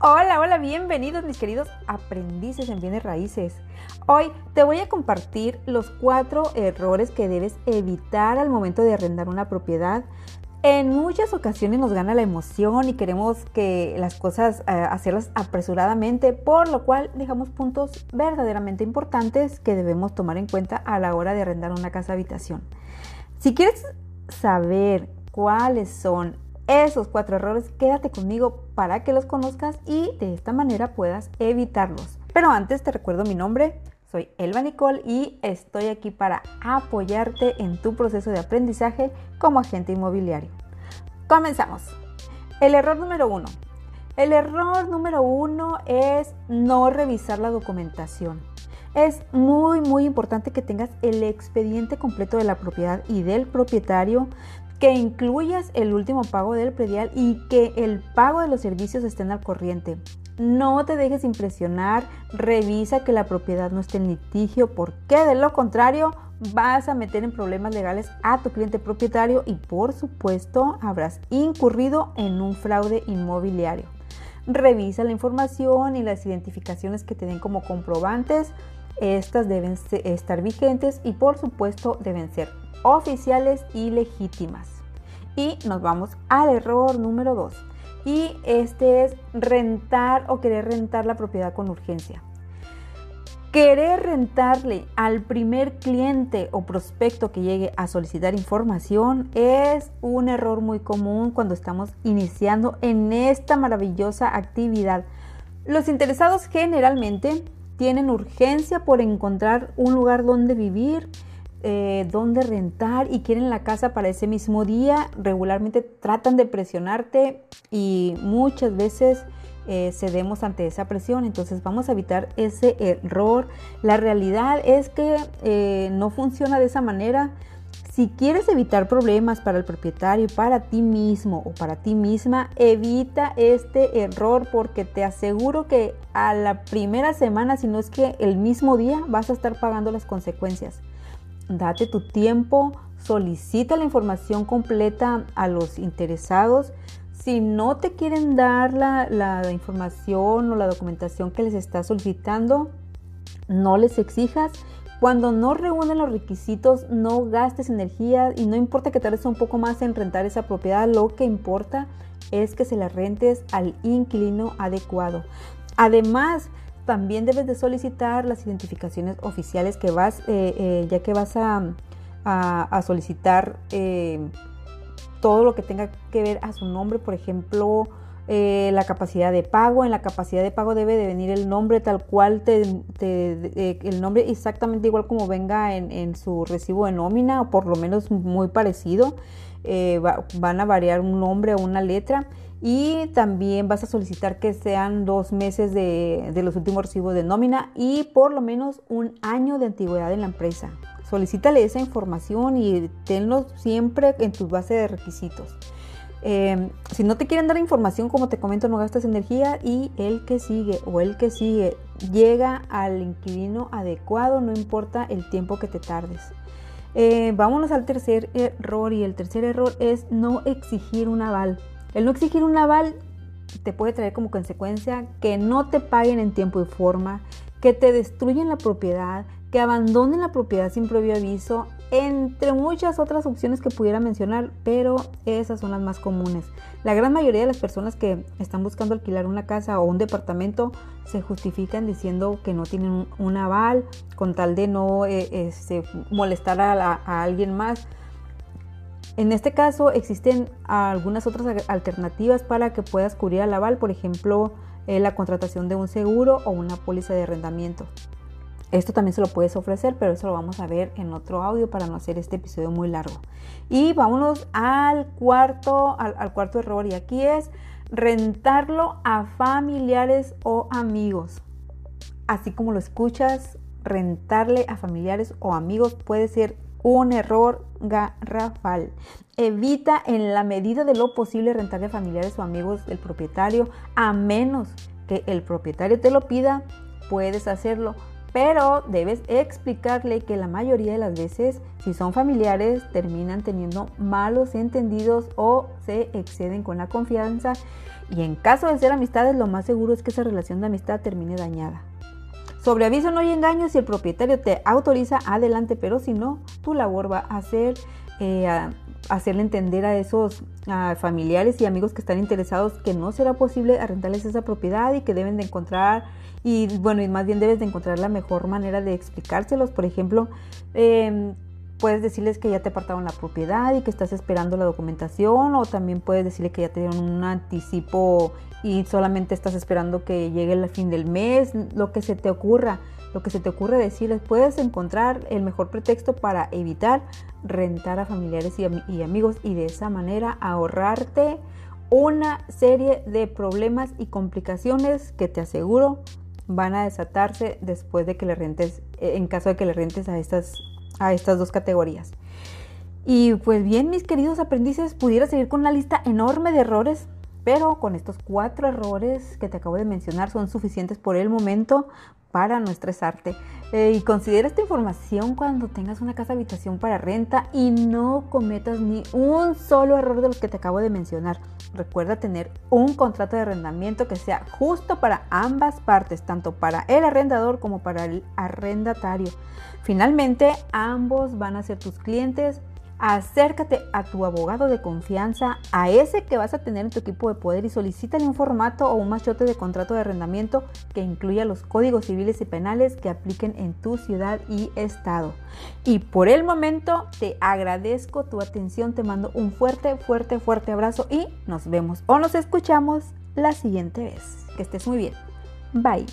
Hola, hola, bienvenidos mis queridos aprendices en bienes raíces. Hoy te voy a compartir los cuatro errores que debes evitar al momento de arrendar una propiedad. En muchas ocasiones nos gana la emoción y queremos que las cosas eh, hacerlas apresuradamente, por lo cual dejamos puntos verdaderamente importantes que debemos tomar en cuenta a la hora de arrendar una casa habitación. Si quieres saber cuáles son esos cuatro errores, quédate conmigo para que los conozcas y de esta manera puedas evitarlos. Pero antes te recuerdo mi nombre, soy Elba Nicole y estoy aquí para apoyarte en tu proceso de aprendizaje como agente inmobiliario. Comenzamos. El error número uno. El error número uno es no revisar la documentación. Es muy muy importante que tengas el expediente completo de la propiedad y del propietario que incluyas el último pago del predial y que el pago de los servicios estén al corriente. No te dejes impresionar, revisa que la propiedad no esté en litigio porque de lo contrario vas a meter en problemas legales a tu cliente propietario y por supuesto habrás incurrido en un fraude inmobiliario. Revisa la información y las identificaciones que te den como comprobantes. Estas deben estar vigentes y por supuesto deben ser oficiales y legítimas. Y nos vamos al error número 2. Y este es rentar o querer rentar la propiedad con urgencia. Querer rentarle al primer cliente o prospecto que llegue a solicitar información es un error muy común cuando estamos iniciando en esta maravillosa actividad. Los interesados generalmente tienen urgencia por encontrar un lugar donde vivir, eh, dónde rentar y quieren la casa para ese mismo día, regularmente tratan de presionarte y muchas veces eh, cedemos ante esa presión. Entonces vamos a evitar ese error. La realidad es que eh, no funciona de esa manera. Si quieres evitar problemas para el propietario, para ti mismo o para ti misma, evita este error porque te aseguro que a la primera semana, si no es que el mismo día, vas a estar pagando las consecuencias date tu tiempo, solicita la información completa a los interesados. Si no te quieren dar la, información o la documentación que les estás solicitando, no les exijas. Cuando no reúnen los requisitos, no gastes energía y no importa que tardes un poco más en rentar esa propiedad, lo que importa es que se la rentes al inquilino adecuado. Además, también debes de solicitar las identificaciones oficiales que vas, eh, eh, ya que vas a, solicitar eh, todo lo que tenga que ver a su nombre, por ejemplo, la capacidad de pago. En la capacidad de pago debe de venir el nombre tal cual, te, el nombre exactamente igual como venga en, su recibo de nómina, o por lo menos muy parecido. van a variar un nombre o una letra y también vas a solicitar que sean dos meses de, los últimos recibos de nómina y por lo menos un año de antigüedad en la empresa. Solicítale esa información y tenlo siempre en tu base de requisitos. Em, si no te quieren dar información, como te comento, no gastas energía y el que sigue o el que sigue llega al inquilino adecuado, no importa el tiempo que te tardes. Eh, vámonos al tercer error y el tercer error es no exigir un aval. El no exigir un aval te puede traer como consecuencia que no te paguen en tiempo y forma, que te destruyen la propiedad, que abandonen la propiedad sin previo aviso, entre muchas otras opciones que pudiera mencionar, pero esas son las más comunes. La gran mayoría de las personas que están buscando alquilar una casa o un departamento se justifican diciendo que no tienen un, aval con tal de no eh, este, molestar a alguien más. En este caso existen algunas otras alternativas para que puedas cubrir al aval, por ejemplo, eh, la contratación de un seguro o una póliza de arrendamiento. Esto también se lo puedes ofrecer, pero eso lo vamos a ver en otro audio para no hacer este episodio muy largo. Y vámonos al cuarto, al cuarto error, y aquí es rentarlo a familiares o amigos. Así como lo escuchas, rentarle a familiares o amigos puede ser un error garrafal. Evita en la medida de lo posible rentarle a familiares o amigos del propietario, a menos que el propietario te lo pida, puedes hacerlo, pero debes explicarle que la mayoría de las veces, si son familiares, terminan teniendo malos entendidos o se exceden con la confianza. Y en caso de ser amistades, lo más seguro es que esa relación de amistad termine dañada. Sobre aviso no hay engaño, si el propietario te autoriza, adelante, pero si no, tu labor va a ser eh, hacerle entender a esos familiares y amigos que están interesados que no será posible arrendarles esa propiedad y que deben de encontrar y bueno, y más bien debes de encontrar la mejor manera de explicárselos. Por ejemplo, em, puedes decirles que ya te apartaron la propiedad y que estás esperando la documentación o también puedes decirle que ya te dieron un anticipo y solamente estás esperando que llegue el fin del mes, lo que se te ocurra, lo que se te ocurre decirles, puedes encontrar el mejor pretexto para evitar rentar a familiares y, y amigos y de esa manera ahorrarte una serie de problemas y complicaciones que te aseguro van a desatarse después de que le rentes, eh, en caso de que le rentes a estas, a estas dos categorías. Y pues bien, mis queridos aprendices, pudiera seguir con una lista enorme de errores, pero con estos cuatro errores que te acabo de mencionar son suficientes por el momento para no estresarte. Eh, y considera esta información cuando tengas una casa habitación para renta y no cometas ni un solo error de los que te acabo de mencionar. Recuerda tener un contrato de arrendamiento que sea justo para ambas partes, tanto para el arrendador como para el arrendatario. Finalmente, ambos van a ser tus clientes Acércate a tu abogado de confianza, a ese que vas a tener en tu equipo de poder y solicítale un formato o un machote de contrato de arrendamiento que incluya los códigos civiles y penales que apliquen en tu ciudad y estado. Y por el momento te agradezco tu atención, te mando un fuerte, fuerte, fuerte abrazo y nos vemos o nos escuchamos la siguiente vez. Que estés muy bien. Bye.